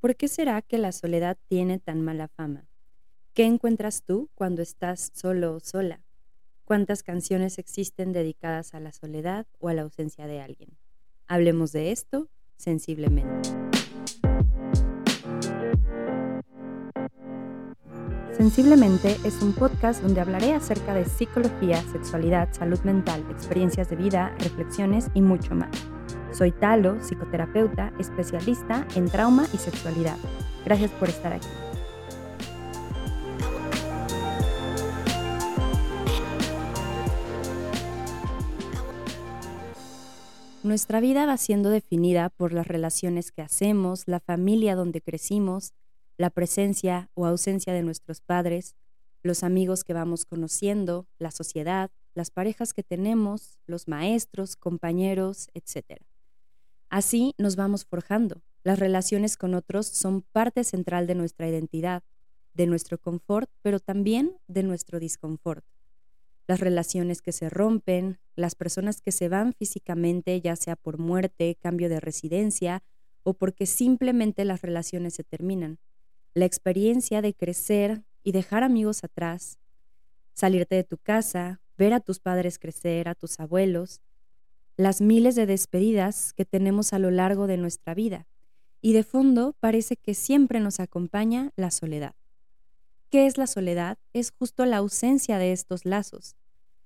¿Por qué será que la soledad tiene tan mala fama? ¿Qué encuentras tú cuando estás solo o sola? ¿Cuántas canciones existen dedicadas a la soledad o a la ausencia de alguien? Hablemos de esto sensiblemente. Sensiblemente es un podcast donde hablaré acerca de psicología, sexualidad, salud mental, experiencias de vida, reflexiones y mucho más. Soy Talo, psicoterapeuta, especialista en trauma y sexualidad. Gracias por estar aquí. Nuestra vida va siendo definida por las relaciones que hacemos, la familia donde crecimos, la presencia o ausencia de nuestros padres, los amigos que vamos conociendo, la sociedad, las parejas que tenemos, los maestros, compañeros, etc. Así nos vamos forjando. Las relaciones con otros son parte central de nuestra identidad, de nuestro confort, pero también de nuestro disconfort. Las relaciones que se rompen, las personas que se van físicamente, ya sea por muerte, cambio de residencia o porque simplemente las relaciones se terminan. La experiencia de crecer y dejar amigos atrás, salirte de tu casa, ver a tus padres crecer, a tus abuelos, las miles de despedidas que tenemos a lo largo de nuestra vida. Y de fondo parece que siempre nos acompaña la soledad. ¿Qué es la soledad? Es justo la ausencia de estos lazos.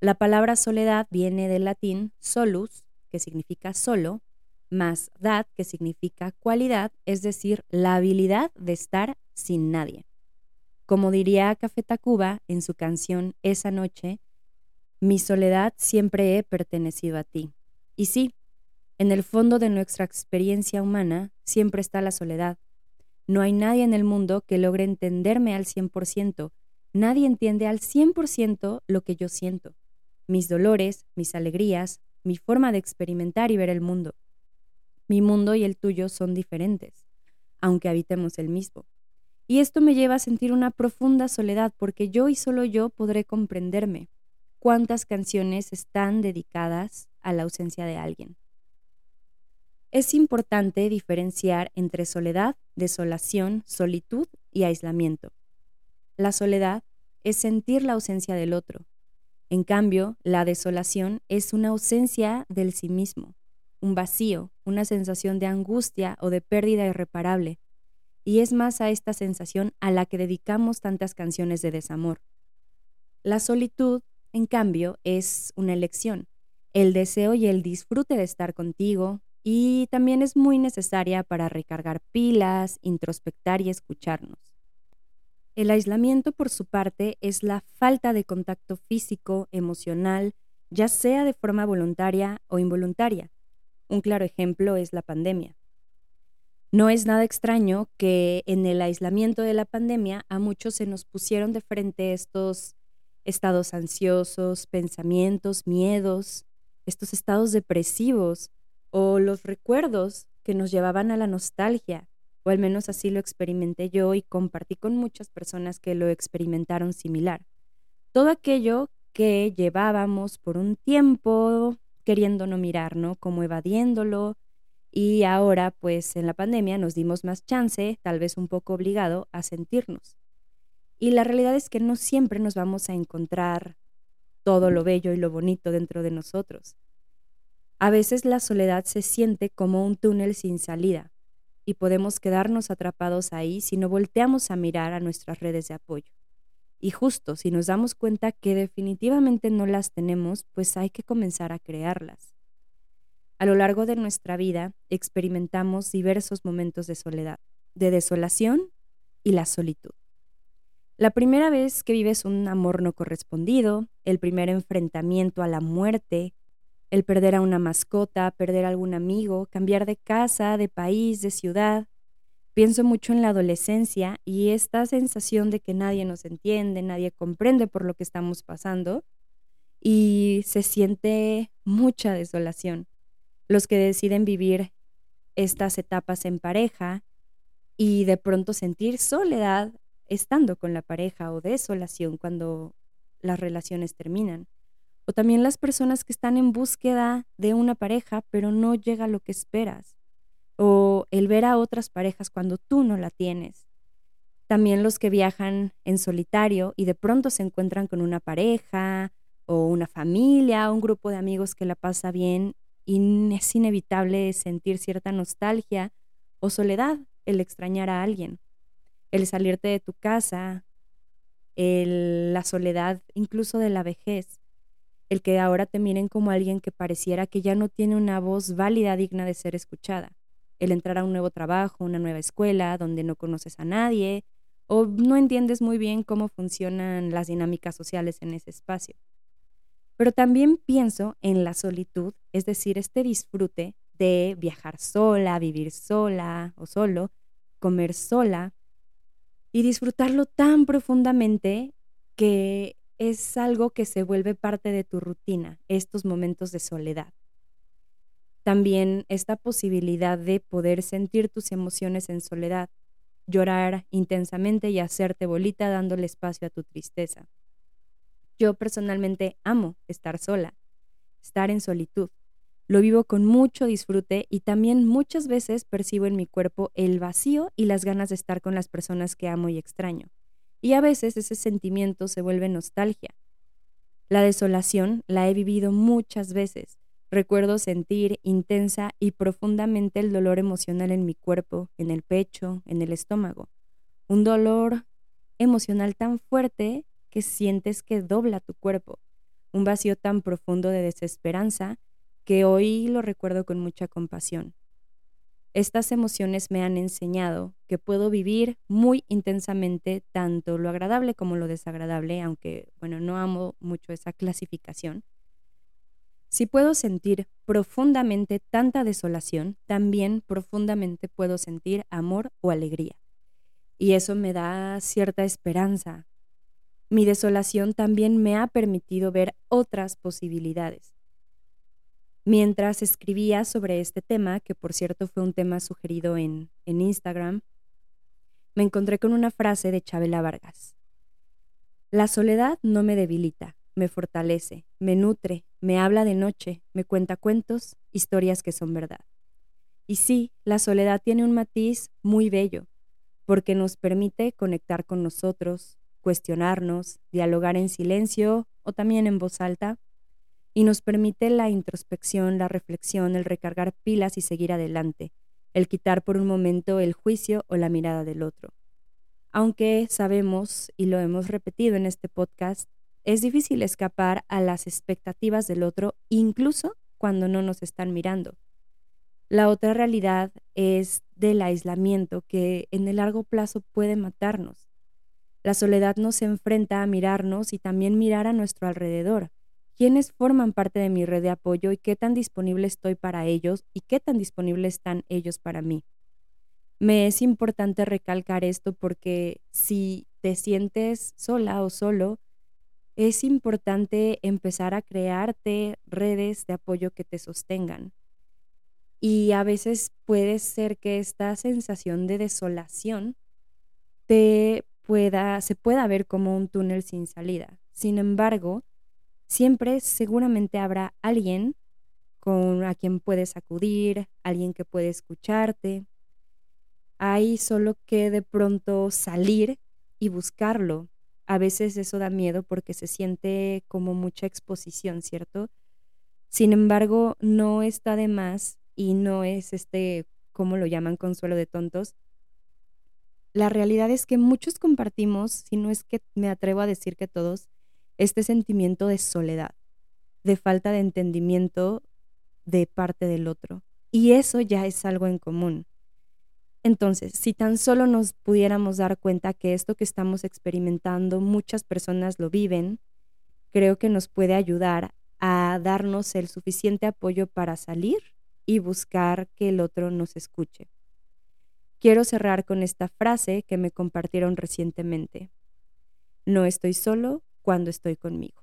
La palabra soledad viene del latín solus, que significa solo, más dad, que significa cualidad, es decir, la habilidad de estar sin nadie. Como diría Café Tacuba en su canción Esa noche, mi soledad siempre he pertenecido a ti. Y sí, en el fondo de nuestra experiencia humana siempre está la soledad. No hay nadie en el mundo que logre entenderme al 100%. Nadie entiende al 100% lo que yo siento. Mis dolores, mis alegrías, mi forma de experimentar y ver el mundo. Mi mundo y el tuyo son diferentes, aunque habitemos el mismo. Y esto me lleva a sentir una profunda soledad porque yo y solo yo podré comprenderme. ¿Cuántas canciones están dedicadas a la ausencia de alguien. Es importante diferenciar entre soledad, desolación, solitud y aislamiento. La soledad es sentir la ausencia del otro. En cambio, la desolación es una ausencia del sí mismo, un vacío, una sensación de angustia o de pérdida irreparable. Y es más a esta sensación a la que dedicamos tantas canciones de desamor. La solitud, en cambio, es una elección, el deseo y el disfrute de estar contigo y también es muy necesaria para recargar pilas, introspectar y escucharnos. El aislamiento, por su parte, es la falta de contacto físico, emocional, ya sea de forma voluntaria o involuntaria. Un claro ejemplo es la pandemia. No es nada extraño que en el aislamiento de la pandemia a muchos se nos pusieron de frente estos estados ansiosos, pensamientos, miedos, estos estados depresivos o los recuerdos que nos llevaban a la nostalgia, o al menos así lo experimenté yo y compartí con muchas personas que lo experimentaron similar. Todo aquello que llevábamos por un tiempo queriendo no mirar, ¿no? Como evadiéndolo. Y ahora, pues en la pandemia nos dimos más chance, tal vez un poco obligado, a sentirnos. Y la realidad es que no siempre nos vamos a encontrar todo lo bello y lo bonito dentro de nosotros. A veces la soledad se siente como un túnel sin salida y podemos quedarnos atrapados ahí si no volteamos a mirar a nuestras redes de apoyo. Y justo si nos damos cuenta que definitivamente no las tenemos, pues hay que comenzar a crearlas. A lo largo de nuestra vida experimentamos diversos momentos de soledad, de desolación y la solitud. La primera vez que vives un amor no correspondido, el primer enfrentamiento a la muerte, el perder a una mascota, perder a algún amigo, cambiar de casa, de país, de ciudad. Pienso mucho en la adolescencia y esta sensación de que nadie nos entiende, nadie comprende por lo que estamos pasando y se siente mucha desolación. Los que deciden vivir estas etapas en pareja y de pronto sentir soledad estando con la pareja o desolación cuando las relaciones terminan. O también las personas que están en búsqueda de una pareja, pero no llega lo que esperas. o el ver a otras parejas cuando tú no la tienes. También los que viajan en solitario y de pronto se encuentran con una pareja o una familia, un grupo de amigos que la pasa bien y es inevitable sentir cierta nostalgia o soledad el extrañar a alguien, el salirte de tu casa, la soledad incluso de la vejez, el que ahora te miren como alguien que pareciera que ya no tiene una voz válida digna de ser escuchada, el entrar a un nuevo trabajo, una nueva escuela donde no conoces a nadie o no entiendes muy bien cómo funcionan las dinámicas sociales en ese espacio. Pero también pienso en la solitud, es decir, este disfrute de viajar sola, vivir sola o solo, comer sola y disfrutarlo tan profundamente que es algo que se vuelve parte de tu rutina, estos momentos de soledad. También esta posibilidad de poder sentir tus emociones en soledad, llorar intensamente y hacerte bolita dándole espacio a tu tristeza. Yo personalmente amo estar sola, estar en solitud. Lo vivo con mucho disfrute y también muchas veces percibo en mi cuerpo el vacío y las ganas de estar con las personas que amo y extraño. Y a veces ese sentimiento se vuelve nostalgia. La desolación la he vivido muchas veces. Recuerdo sentir intensa y profundamente el dolor emocional en mi cuerpo, en el pecho, en el estómago. Un dolor emocional tan fuerte que sientes que dobla tu cuerpo, un vacío tan profundo de desesperanza que hoy lo recuerdo con mucha compasión. Estas emociones me han enseñado que puedo vivir muy intensamente tanto lo agradable como lo desagradable, aunque, bueno, no amo mucho esa clasificación. Si puedo sentir profundamente tanta desolación, también profundamente puedo sentir amor o alegría. Y eso me da cierta esperanza, mi desolación también me ha permitido ver otras posibilidades. Mientras escribía sobre este tema, que por cierto fue un tema sugerido en, en Instagram, me encontré con una frase de Chabela Vargas. La soledad no me debilita, me fortalece, me nutre, me habla de noche, me cuenta cuentos, historias que son verdad. Y sí, la soledad tiene un matiz muy bello, porque nos permite conectar con nosotros, cuestionarnos, dialogar en silencio o también en voz alta, y nos permite la introspección, la reflexión, el recargar pilas y seguir adelante, el quitar por un momento el juicio o la mirada del otro. Aunque sabemos, y lo hemos repetido en este podcast, es difícil escapar a las expectativas del otro, incluso cuando no nos están mirando. La otra realidad es del aislamiento que en el largo plazo puede matarnos. La soledad nos enfrenta a mirarnos y también mirar a nuestro alrededor. ¿Quiénes forman parte de mi red de apoyo y qué tan disponible estoy para ellos y qué tan disponibles están ellos para mí? Me es importante recalcar esto porque si te sientes sola o solo, es importante empezar a crearte redes de apoyo que te sostengan. Y a veces puede ser que esta sensación de desolación te se pueda ver como un túnel sin salida. Sin embargo, siempre seguramente habrá alguien con a quien puedes acudir, alguien que puede escucharte. Hay solo que de pronto salir y buscarlo. A veces eso da miedo porque se siente como mucha exposición, ¿cierto? Sin embargo, no está de más y no es este, como lo llaman, consuelo de tontos, la realidad es que muchos compartimos, si no es que me atrevo a decir que todos, este sentimiento de soledad, de falta de entendimiento de parte del otro. Y eso ya es algo en común. Entonces, si tan solo nos pudiéramos dar cuenta que esto que estamos experimentando muchas personas lo viven, creo que nos puede ayudar a darnos el suficiente apoyo para salir y buscar que el otro nos escuche. Quiero cerrar con esta frase que me compartieron recientemente. No estoy solo cuando estoy conmigo.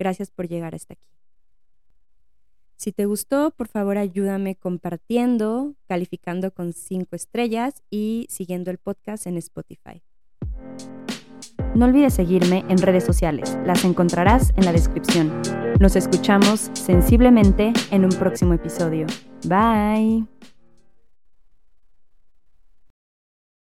Gracias por llegar hasta aquí. Si te gustó, por favor ayúdame compartiendo, calificando con cinco estrellas y siguiendo el podcast en Spotify. No olvides seguirme en redes sociales, las encontrarás en la descripción. Nos escuchamos sensiblemente en un próximo episodio. Bye.